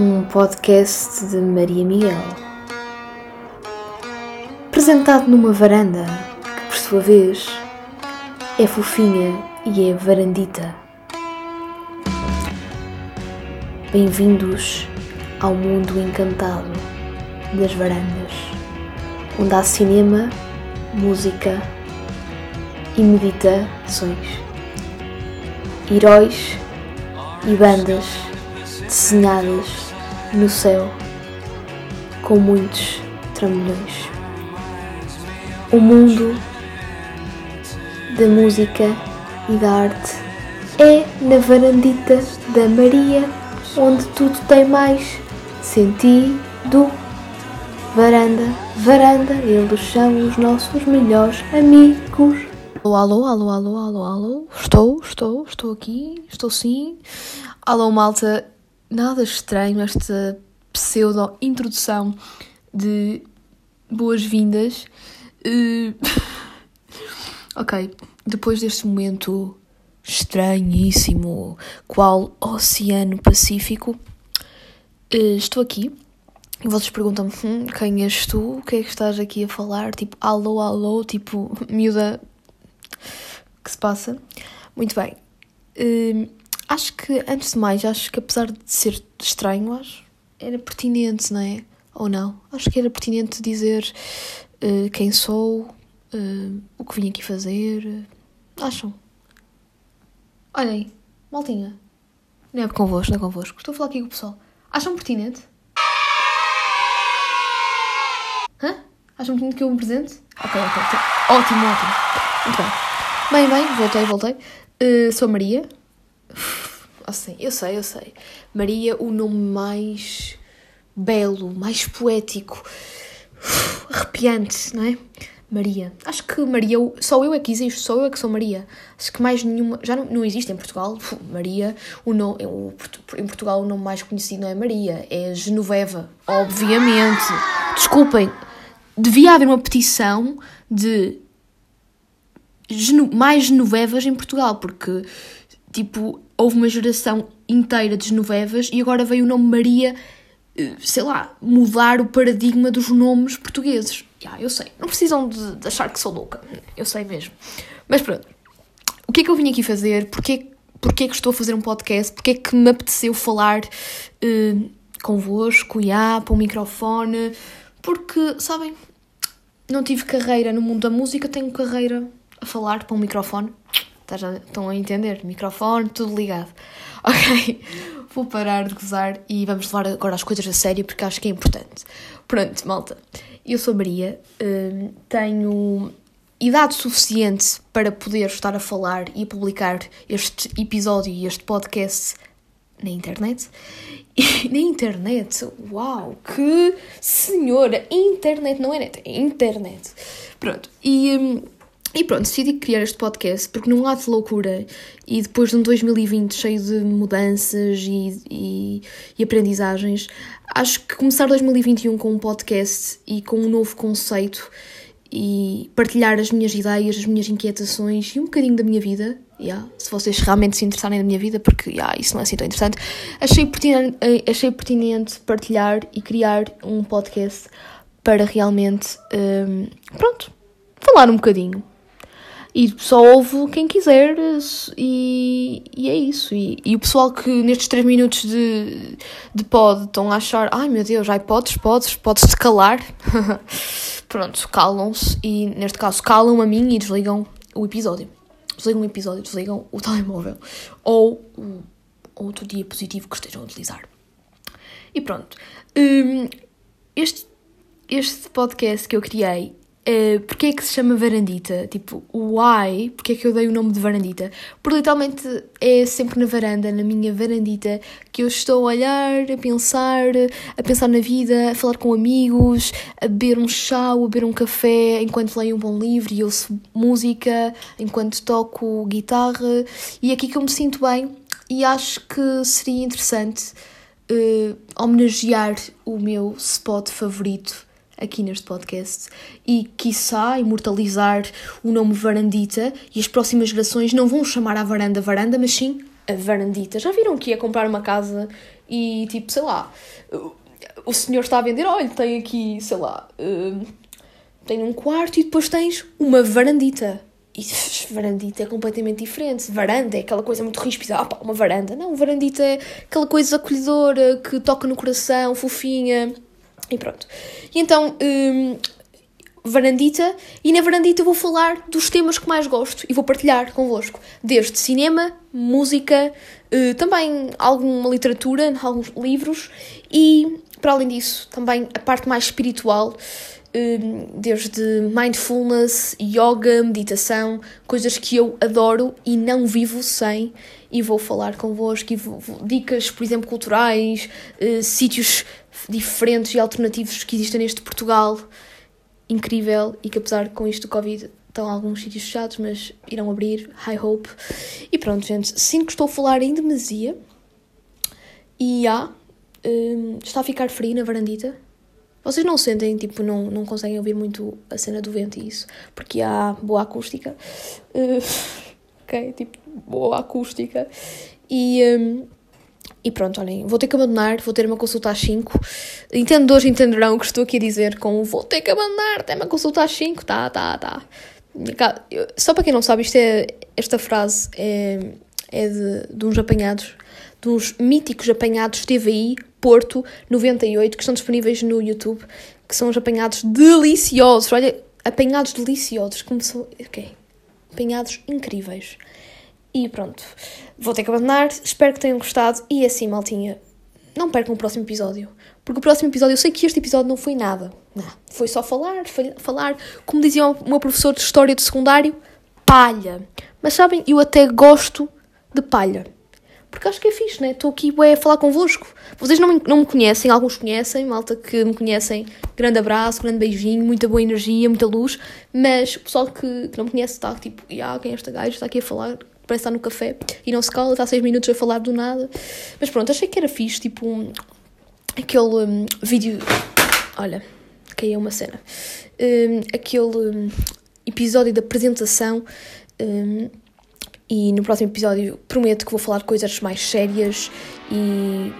um podcast de Maria Miguel. Apresentado numa varanda, que por sua vez é fofinha e é varandita. Bem-vindos ao mundo encantado das varandas, onde há cinema, música e meditações, heróis e bandas desenhadas no céu com muitos trambolhões. O mundo da música e da arte é na varandita da Maria, onde tudo tem mais sentido. Varanda, varanda, eles são os nossos melhores amigos. Alô, alô, alô, alô, alô, alô. Estou, estou, estou aqui, estou sim. Alô, malta. Nada estranho esta pseudo-introdução de boas-vindas. Uh... ok, depois deste momento estranhíssimo, qual Oceano Pacífico, uh, estou aqui e vocês perguntam-me hum, quem és tu? O que é que estás aqui a falar? Tipo, alô, alô, tipo, miúda, que se passa? Muito bem. Uh, acho que, antes de mais, acho que apesar de ser estranho, acho, era pertinente, não é? Ou não? Acho que era pertinente dizer uh, quem sou, uh, o que vim aqui fazer. Acham? Olhem, maltinha. Não é convosco, não é convosco. Estou a falar aqui com o pessoal. Acham pertinente? Hã? Acham pertinente que eu me presente? Ok, ok. Ótimo, ótimo. Muito bem. Bem, bem, voltei, voltei. Uh, sou a Maria. Assim, eu sei, eu sei. Maria, o nome mais belo, mais poético, arrepiante, não é? Maria. Acho que Maria, só eu é que existo, só eu é que sou Maria. Acho que mais nenhuma, já não, não existe em Portugal. Maria, o nome, o, em Portugal o nome mais conhecido não é Maria, é Genoveva, obviamente. Desculpem, devia haver uma petição de geno, mais Genovevas em Portugal, porque, tipo, houve uma geração inteira de Genovevas e agora veio o nome Maria, sei lá, mudar o paradigma dos nomes portugueses. Já, yeah, eu sei. Não precisam de, de, achar que sou louca. Eu sei mesmo. Mas pronto. O que é que eu vim aqui fazer? Porquê, porquê que estou a fazer um podcast? Porquê que me apeteceu falar uh, convosco, já, para o microfone? Porque, sabem, não tive carreira no mundo da música, tenho carreira a falar para um microfone. Estão a entender? Microfone, tudo ligado. Ok, vou parar de gozar e vamos levar agora as coisas a sério porque acho que é importante. Pronto, malta. Eu sou Maria, hum, tenho idade suficiente para poder estar a falar e a publicar este episódio e este podcast na internet. E, na internet? Uau, que senhora! Internet, não é net, é internet. Pronto, e, hum, e pronto, decidi criar este podcast porque num ato de loucura e depois de um 2020 cheio de mudanças e, e, e aprendizagens, acho que começar 2021 com um podcast e com um novo conceito e partilhar as minhas ideias, as minhas inquietações e um bocadinho da minha vida, yeah, se vocês realmente se interessarem da minha vida, porque yeah, isso não é assim tão interessante, achei pertinente, achei pertinente partilhar e criar um podcast para realmente, um, pronto, falar um bocadinho e só ouve quem quiser e, e é isso. E, e, o pessoal que nestes 3 minutos de, de pod estão a achar ai meu Deus, ai podes, podes, podes-te calar. Pronto, calam-se e neste caso calam a mim e desligam o episódio. Desligam o episódio, desligam o telemóvel ou o outro dia positivo que estejam a utilizar. E pronto. Um, este, este podcast que eu criei Uh, porque é que se chama varandita? Tipo, why? Porque é que eu dei o nome de varandita? Porque literalmente é sempre na varanda, na minha varandita, que eu estou a olhar, a pensar, a pensar na vida, a falar com amigos, a beber um chá ou a beber um café enquanto leio um bom livro e ouço música, enquanto toco guitarra. E é aqui que eu me sinto bem e acho que seria interessante uh, homenagear o meu spot favorito aqui neste podcast e, quiçá, imortalizar o nome Varandita e as próximas gerações não vão chamar a varanda varanda, mas sim a varandita. Já viram que é comprar uma casa e tipo, sei lá, o senhor está a vender, olha, tem aqui, sei lá, uh, tem um quarto e depois tens uma varandita. E varandita é completamente diferente. Varanda é aquela coisa muito ríspida. Ah, pá, uma varanda. Não, varandita é aquela coisa acolhedora que toca no coração, fofinha. E pronto. E então, hum, varandita. E na varandita eu vou falar dos temas que mais gosto e vou partilhar convosco. Desde cinema, música, uh, também alguma literatura, alguns livros. E, para além disso, também a parte mais espiritual Hum, desde mindfulness, yoga, meditação, coisas que eu adoro e não vivo sem. E vou falar convosco, e vou, vou, dicas, por exemplo, culturais, uh, sítios diferentes e alternativos que existem neste Portugal. Incrível, e que apesar com isto do Covid estão alguns sítios fechados, mas irão abrir, high hope. E pronto, gente, sinto que estou a falar em demasia. E há, um, está a ficar frio na varandita vocês não sentem, tipo, não, não conseguem ouvir muito a cena do vento e isso, porque há boa acústica. Uh, ok, tipo, boa acústica. E, um, e pronto, olhem, vou ter que abandonar, vou ter uma consulta às 5. Entendedores entenderão o que estou aqui a dizer com vou ter que abandonar, tem uma consulta às 5, tá, tá, tá. Só para quem não sabe, isto é, esta frase é, é de, de uns apanhados, de uns míticos apanhados TVI Porto 98, que estão disponíveis no YouTube, que são os apanhados deliciosos. Olha, apanhados deliciosos, como são. Ok. Apanhados incríveis. E pronto. Vou ter que abandonar. Espero que tenham gostado. E assim, maltinha, não percam o próximo episódio. Porque o próximo episódio, eu sei que este episódio não foi nada. Não. Foi só falar, falar. Como dizia o meu professor de História de Secundário, palha. Mas sabem, eu até gosto de palha porque acho que é fixe, né? Estou aqui ué, a falar convosco. Vocês não me, não me conhecem, alguns conhecem, malta que me conhecem. Grande abraço, grande beijinho, muita boa energia, muita luz. Mas o pessoal que, que não me conhece está tipo, ah, quem é esta gaja? Está aqui a falar, parece estar no café e não se cala, está 6 minutos a falar do nada. Mas pronto, achei que era fixe, tipo, um, aquele um, vídeo. Olha, caiu uma cena. Um, aquele episódio da apresentação. E no próximo episódio prometo que vou falar coisas mais sérias e,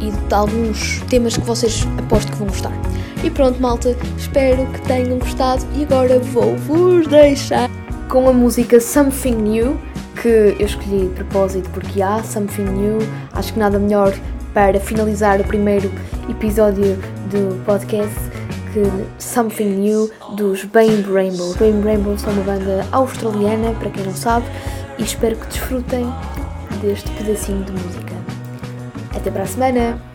e de alguns temas que vocês aposto que vão gostar. E pronto, malta, espero que tenham gostado e agora vou-vos deixar com a música Something New, que eu escolhi de propósito porque há Something New, acho que nada melhor para finalizar o primeiro episódio do podcast que Something New dos Bane Rainbow. Bane Rainbow são uma banda australiana, para quem não sabe, e espero que desfrutem deste pedacinho de música. Até para a semana!